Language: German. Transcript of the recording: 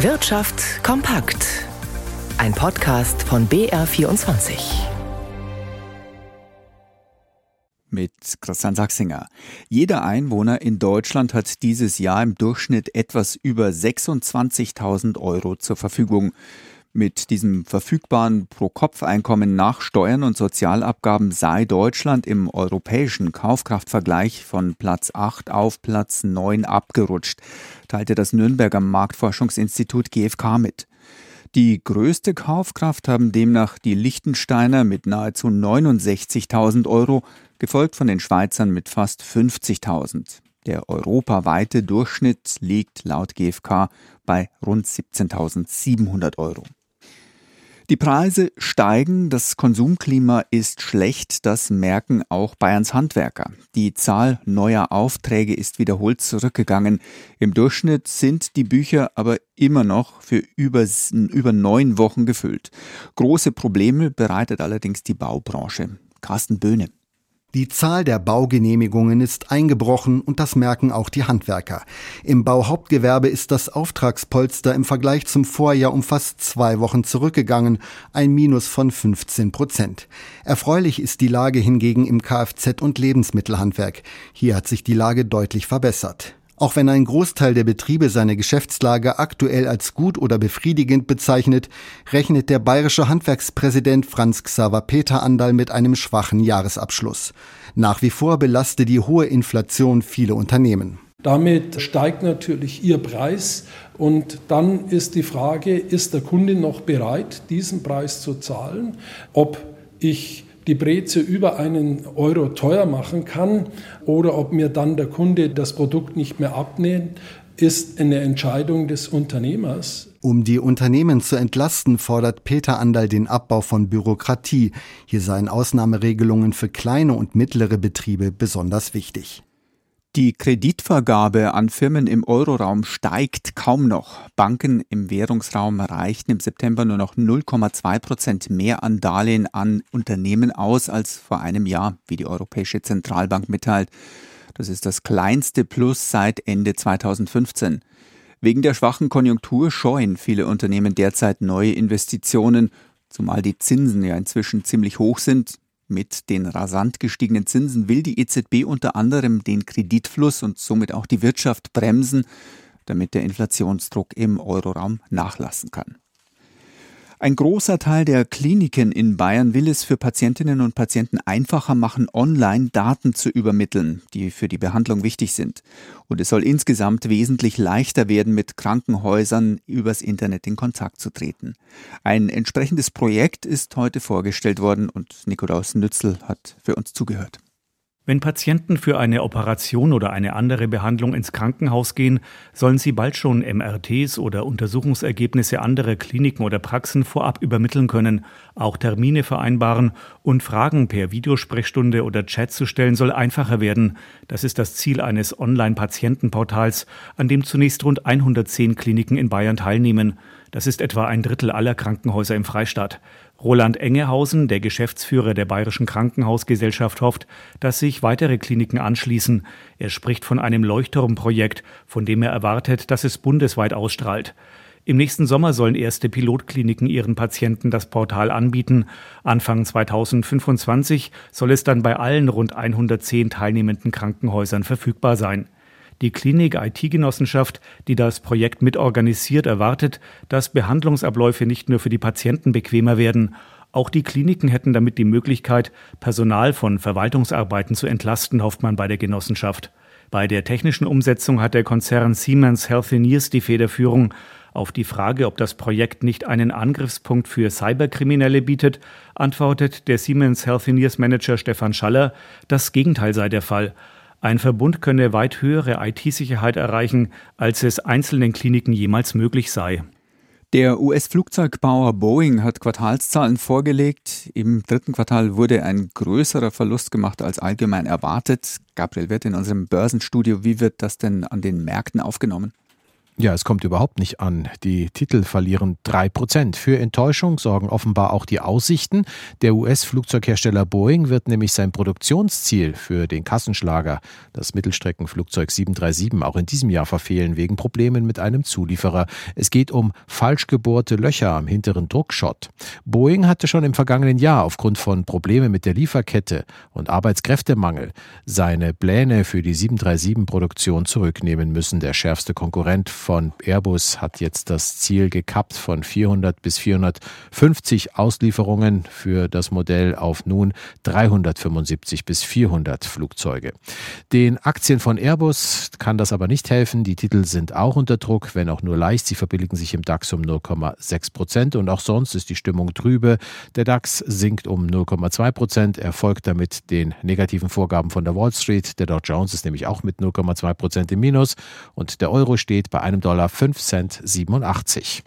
Wirtschaft kompakt. Ein Podcast von BR24. Mit Christian Sachsinger. Jeder Einwohner in Deutschland hat dieses Jahr im Durchschnitt etwas über 26.000 Euro zur Verfügung. Mit diesem verfügbaren Pro-Kopf-Einkommen nach Steuern und Sozialabgaben sei Deutschland im europäischen Kaufkraftvergleich von Platz 8 auf Platz 9 abgerutscht, teilte das Nürnberger Marktforschungsinstitut GfK mit. Die größte Kaufkraft haben demnach die Liechtensteiner mit nahezu 69.000 Euro, gefolgt von den Schweizern mit fast 50.000. Der europaweite Durchschnitt liegt laut GfK bei rund 17.700 Euro. Die Preise steigen, das Konsumklima ist schlecht, das merken auch Bayerns Handwerker. Die Zahl neuer Aufträge ist wiederholt zurückgegangen. Im Durchschnitt sind die Bücher aber immer noch für über, über neun Wochen gefüllt. Große Probleme bereitet allerdings die Baubranche. Carsten Böhne. Die Zahl der Baugenehmigungen ist eingebrochen und das merken auch die Handwerker. Im Bauhauptgewerbe ist das Auftragspolster im Vergleich zum Vorjahr um fast zwei Wochen zurückgegangen, ein Minus von 15 Prozent. Erfreulich ist die Lage hingegen im Kfz- und Lebensmittelhandwerk. Hier hat sich die Lage deutlich verbessert. Auch wenn ein Großteil der Betriebe seine Geschäftslage aktuell als gut oder befriedigend bezeichnet, rechnet der bayerische Handwerkspräsident Franz Xaver Peter Andal mit einem schwachen Jahresabschluss. Nach wie vor belaste die hohe Inflation viele Unternehmen. Damit steigt natürlich ihr Preis und dann ist die Frage, ist der Kunde noch bereit, diesen Preis zu zahlen? Ob ich die Breze über einen Euro teuer machen kann oder ob mir dann der Kunde das Produkt nicht mehr abnimmt, ist eine Entscheidung des Unternehmers. Um die Unternehmen zu entlasten, fordert Peter Andal den Abbau von Bürokratie. Hier seien Ausnahmeregelungen für kleine und mittlere Betriebe besonders wichtig. Die Kreditvergabe an Firmen im Euroraum steigt kaum noch. Banken im Währungsraum reichten im September nur noch 0,2 Prozent mehr an Darlehen an Unternehmen aus als vor einem Jahr, wie die Europäische Zentralbank mitteilt. Das ist das kleinste Plus seit Ende 2015. Wegen der schwachen Konjunktur scheuen viele Unternehmen derzeit neue Investitionen, zumal die Zinsen ja inzwischen ziemlich hoch sind. Mit den rasant gestiegenen Zinsen will die EZB unter anderem den Kreditfluss und somit auch die Wirtschaft bremsen, damit der Inflationsdruck im Euroraum nachlassen kann. Ein großer Teil der Kliniken in Bayern will es für Patientinnen und Patienten einfacher machen, online Daten zu übermitteln, die für die Behandlung wichtig sind. Und es soll insgesamt wesentlich leichter werden, mit Krankenhäusern übers Internet in Kontakt zu treten. Ein entsprechendes Projekt ist heute vorgestellt worden und Nikolaus Nützel hat für uns zugehört. Wenn Patienten für eine Operation oder eine andere Behandlung ins Krankenhaus gehen, sollen sie bald schon MRTs oder Untersuchungsergebnisse anderer Kliniken oder Praxen vorab übermitteln können, auch Termine vereinbaren und Fragen per Videosprechstunde oder Chat zu stellen soll einfacher werden. Das ist das Ziel eines Online-Patientenportals, an dem zunächst rund 110 Kliniken in Bayern teilnehmen. Das ist etwa ein Drittel aller Krankenhäuser im Freistaat. Roland Engehausen, der Geschäftsführer der Bayerischen Krankenhausgesellschaft, hofft, dass sich weitere Kliniken anschließen. Er spricht von einem Leuchtturmprojekt, von dem er erwartet, dass es bundesweit ausstrahlt. Im nächsten Sommer sollen erste Pilotkliniken ihren Patienten das Portal anbieten. Anfang 2025 soll es dann bei allen rund 110 teilnehmenden Krankenhäusern verfügbar sein. Die Klinik IT-Genossenschaft, die das Projekt mitorganisiert, erwartet, dass Behandlungsabläufe nicht nur für die Patienten bequemer werden. Auch die Kliniken hätten damit die Möglichkeit, Personal von Verwaltungsarbeiten zu entlasten, hofft man bei der Genossenschaft. Bei der technischen Umsetzung hat der Konzern Siemens Healthineers die Federführung. Auf die Frage, ob das Projekt nicht einen Angriffspunkt für Cyberkriminelle bietet, antwortet der Siemens Healthineers Manager Stefan Schaller, das Gegenteil sei der Fall. Ein Verbund könne weit höhere IT-Sicherheit erreichen, als es einzelnen Kliniken jemals möglich sei. Der US-Flugzeugbauer Boeing hat Quartalszahlen vorgelegt. Im dritten Quartal wurde ein größerer Verlust gemacht als allgemein erwartet. Gabriel Wirt in unserem Börsenstudio, wie wird das denn an den Märkten aufgenommen? Ja, es kommt überhaupt nicht an. Die Titel verlieren drei Prozent. Für Enttäuschung sorgen offenbar auch die Aussichten. Der US-Flugzeughersteller Boeing wird nämlich sein Produktionsziel für den Kassenschlager, das Mittelstreckenflugzeug 737, auch in diesem Jahr verfehlen wegen Problemen mit einem Zulieferer. Es geht um falsch gebohrte Löcher am hinteren Druckschott. Boeing hatte schon im vergangenen Jahr aufgrund von Problemen mit der Lieferkette und Arbeitskräftemangel seine Pläne für die 737-Produktion zurücknehmen müssen. Der schärfste Konkurrent von Airbus hat jetzt das Ziel gekappt von 400 bis 450 Auslieferungen für das Modell auf nun 375 bis 400 Flugzeuge. Den Aktien von Airbus kann das aber nicht helfen. Die Titel sind auch unter Druck, wenn auch nur leicht. Sie verbilligen sich im DAX um 0,6 Prozent und auch sonst ist die Stimmung trübe. Der DAX sinkt um 0,2 Prozent. Er folgt damit den negativen Vorgaben von der Wall Street. Der Dow Jones ist nämlich auch mit 0,2 Prozent im Minus und der Euro steht bei einem Dollar 5 Cent 87.